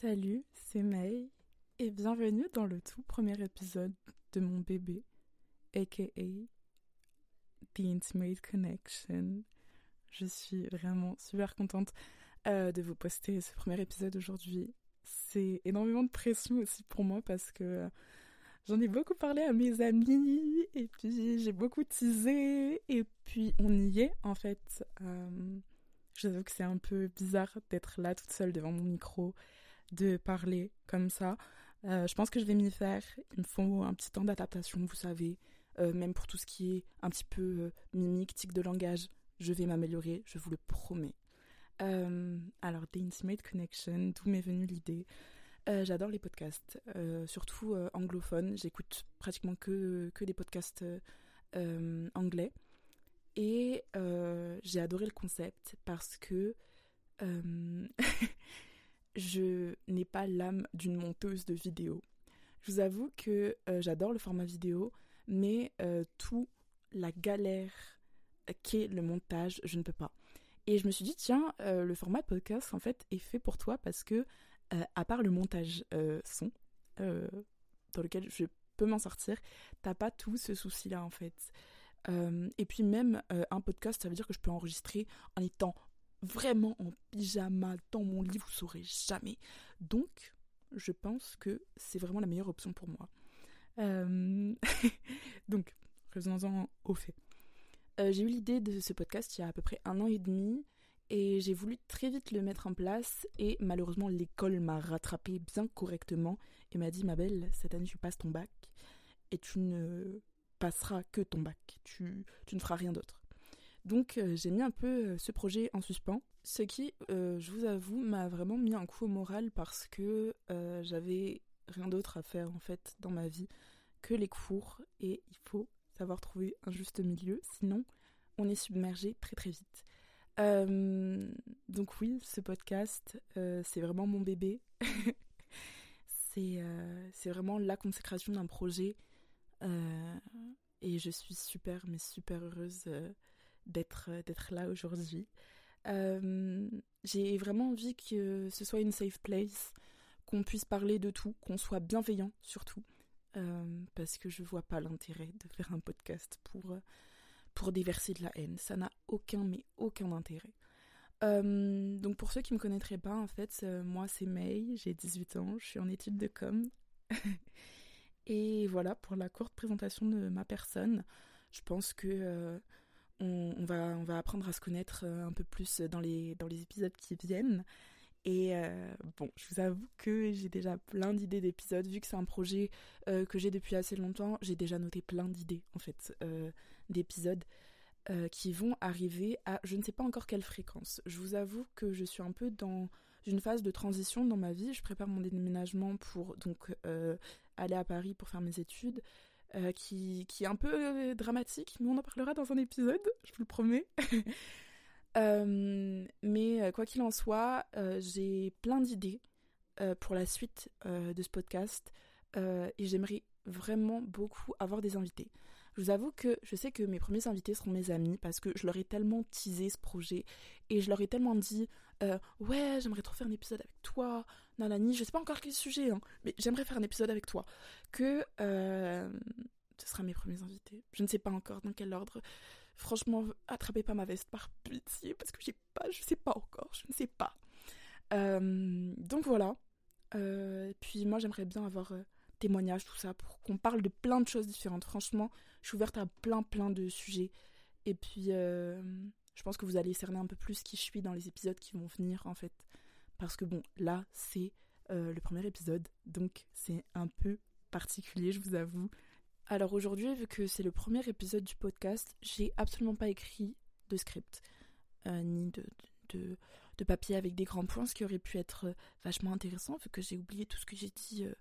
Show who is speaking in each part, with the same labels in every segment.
Speaker 1: Salut, c'est May et bienvenue dans le tout premier épisode de mon bébé, aka The Intimate Connection. Je suis vraiment super contente euh, de vous poster ce premier épisode aujourd'hui. C'est énormément de pression aussi pour moi parce que j'en ai beaucoup parlé à mes amis et puis j'ai beaucoup teasé et puis on y est en fait. Euh, J'avoue que c'est un peu bizarre d'être là toute seule devant mon micro, de parler comme ça. Euh, je pense que je vais m'y faire. Il me faut un petit temps d'adaptation, vous savez. Euh, même pour tout ce qui est un petit peu euh, mimique, tic de langage, je vais m'améliorer, je vous le promets. alors, The Intimate Connection, d'où m'est venue l'idée? J'adore les podcasts, surtout anglophones. J'écoute pratiquement que, que des podcasts anglais. Et j'ai adoré le concept parce que je n'ai pas l'âme d'une monteuse de vidéos. Je vous avoue que j'adore le format vidéo, mais tout la galère qu'est le montage, je ne peux pas. Et je me suis dit, tiens, le format podcast, en fait, est fait pour toi parce que, à part le montage son, dans lequel je peux m'en sortir, t'as pas tout ce souci-là, en fait. et puis même un podcast, ça veut dire que je peux enregistrer en étant vraiment en pyjama dans mon lit, vous saurez jamais. Donc, je pense que c'est vraiment la meilleure option pour moi. Euh, donc, revenons-en au fait. Euh, j'ai eu l'idée de ce podcast il y a à peu près un an et demi et j'ai voulu très vite le mettre en place et malheureusement l'école m'a rattrapé bien correctement et m'a dit ma belle cette année tu passes ton bac et tu ne passeras que ton bac, tu, tu ne feras rien d'autre. Donc euh, j'ai mis un peu ce projet en suspens, ce qui, je vous avoue, m'a vraiment mis un coup au moral parce que j'avais rien d'autre à faire en fait dans ma vie que les cours et il faut savoir trouver un juste milieu, sinon on est submergé très très vite. donc oui, ce podcast, c'est vraiment mon bébé. c'est vraiment la consécration d'un projet et je suis super mais super heureuse d'être d'être là aujourd'hui. J'ai vraiment envie que ce soit une safe place, qu'on puisse parler de tout, qu'on soit bienveillant surtout, parce que je vois pas l'intérêt de faire un podcast pour, pour déverser de la haine. Ça n'a aucun, mais aucun intérêt. donc pour ceux qui me connaîtraient pas, en fait, moi c'est May, j'ai 18 ans, je suis en études de com. Et voilà pour la courte présentation de ma personne. Je pense que on, va, on va apprendre à se connaître euh, un peu plus dans les, dans les épisodes qui viennent. Et euh, bon, je vous avoue que j'ai déjà plein d'idées d'épisodes. Vu que c'est un projet euh, que j'ai depuis assez longtemps, j'ai déjà noté plein d'idées, en fait, d'épisodes qui vont arriver à je ne sais pas encore quelle fréquence. Je vous avoue que je suis un peu dans une phase de transition dans ma vie. Je prépare mon déménagement pour donc aller à Paris pour faire mes études. Euh, qui, qui, est un peu euh, dramatique, mais on en parlera dans un épisode, je vous le promets. Euh, mais quoi qu'il en soit, j'ai plein d'idées pour la suite de ce podcast et j'aimerais vraiment beaucoup avoir des invités. Je vous avoue que je sais que mes premiers invités seront mes amis parce que je leur ai tellement teasé ce projet et je leur ai tellement dit ouais j'aimerais trop faire un épisode avec toi, nanani, je sais pas encore quel sujet, hein, mais j'aimerais faire un épisode avec toi que ce sera mes premiers invités. Je ne sais pas encore dans quel ordre. Franchement, attrapez pas ma veste par pitié parce que j'ai pas, je sais pas encore, je ne sais pas. Euh, donc voilà. Euh, puis moi, j'aimerais bien avoir euh, témoignages, tout ça, pour qu'on parle de plein de choses différentes. Franchement, je suis ouverte à plein, plein de sujets. Et puis, je pense que vous allez cerner un peu plus qui je suis dans les épisodes qui vont venir, en fait. Parce que bon, là, c'est le premier épisode, donc c'est un peu particulier, je vous avoue. Alors aujourd'hui, vu que c'est le premier épisode du podcast, j'ai absolument pas écrit de script, euh, ni de, de, papier avec des grands points, ce qui aurait pu être euh, vachement intéressant, vu que j'ai oublié tout ce que j'ai dit euh,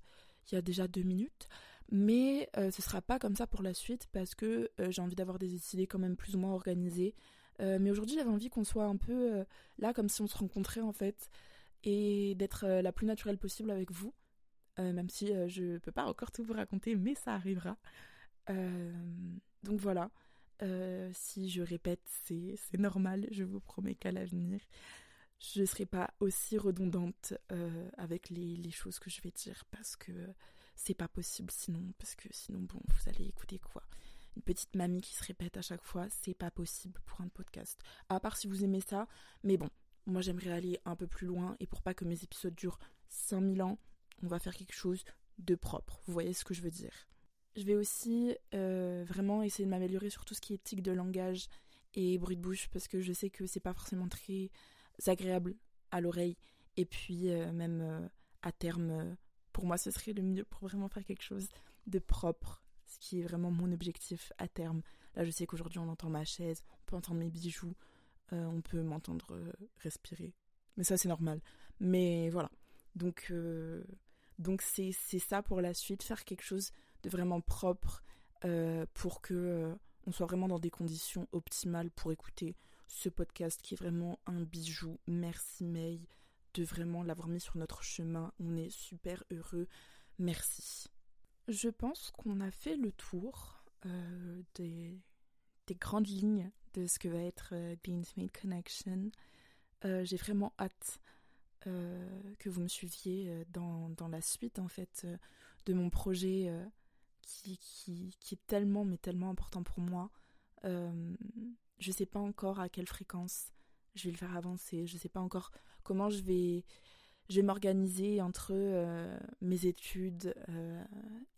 Speaker 1: il y a déjà deux minutes. Mais ce sera pas comme ça pour la suite, parce que j'ai envie d'avoir des idées quand même plus ou moins organisées. Mais aujourd'hui, j'avais envie qu'on soit un peu là, comme si on se rencontrait en fait, et d'être la plus naturelle possible avec vous. Euh, même si euh, je peux pas encore tout vous raconter, mais ça arrivera. Euh, donc voilà, si je répète, c'est normal, je vous promets qu'à l'avenir, je ne serai pas aussi redondante euh, avec les, les, choses que je vais dire parce que c'est pas possible sinon. Parce que sinon, bon, vous allez écouter quoi Petite mamie qui se répète à chaque fois, c'est pas possible pour un podcast. À part si vous aimez ça, mais bon, moi j'aimerais aller un peu plus loin et pour pas que mes épisodes durent 5000 ans, on va faire quelque chose de propre. Vous voyez ce que je veux dire? Je vais aussi euh, vraiment essayer de m'améliorer sur tout ce qui est tic de langage et bruit de bouche parce que je sais que c'est pas forcément très agréable à l'oreille et puis euh, même euh, à terme pour moi ce serait le mieux pour vraiment faire quelque chose de propre ce qui est vraiment mon objectif à terme là je sais qu'aujourd'hui on entend ma chaise on peut entendre mes bijoux on peut m'entendre respirer mais ça c'est normal mais voilà donc donc c'est ça pour la suite faire quelque chose de vraiment propre pour que on soit vraiment dans des conditions optimales pour écouter ce podcast qui est vraiment un bijou. Merci May de vraiment l'avoir mis sur notre chemin. On est super heureux. Merci. Je pense qu'on a fait le tour euh, des, des, grandes lignes de ce que va être euh, The Intimate Connection. Euh, j'ai vraiment hâte que vous me suiviez dans, la suite en fait de mon projet qui, est tellement mais tellement important pour moi. Euh, je sais pas encore à quelle fréquence je vais le faire avancer. Je sais pas encore comment je vais, je vais m'organiser entre euh, mes études euh,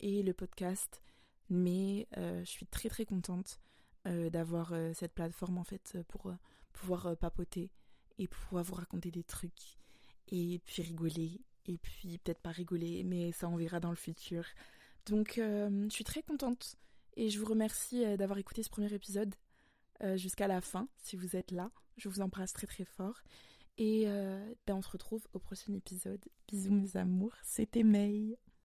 Speaker 1: et le podcast. Mais je suis très très contente d'avoir cette plateforme en fait pour pouvoir papoter et pouvoir vous raconter des trucs et puis rigoler et puis peut-être pas rigoler mais ça on verra dans le futur donc je suis très contente et je vous remercie euh, d'avoir écouté ce premier épisode euh, jusqu'à la fin, si vous êtes là. Je vous embrasse très très fort. Et euh, ben on se retrouve au prochain épisode. Bisous mes amours, c'était May.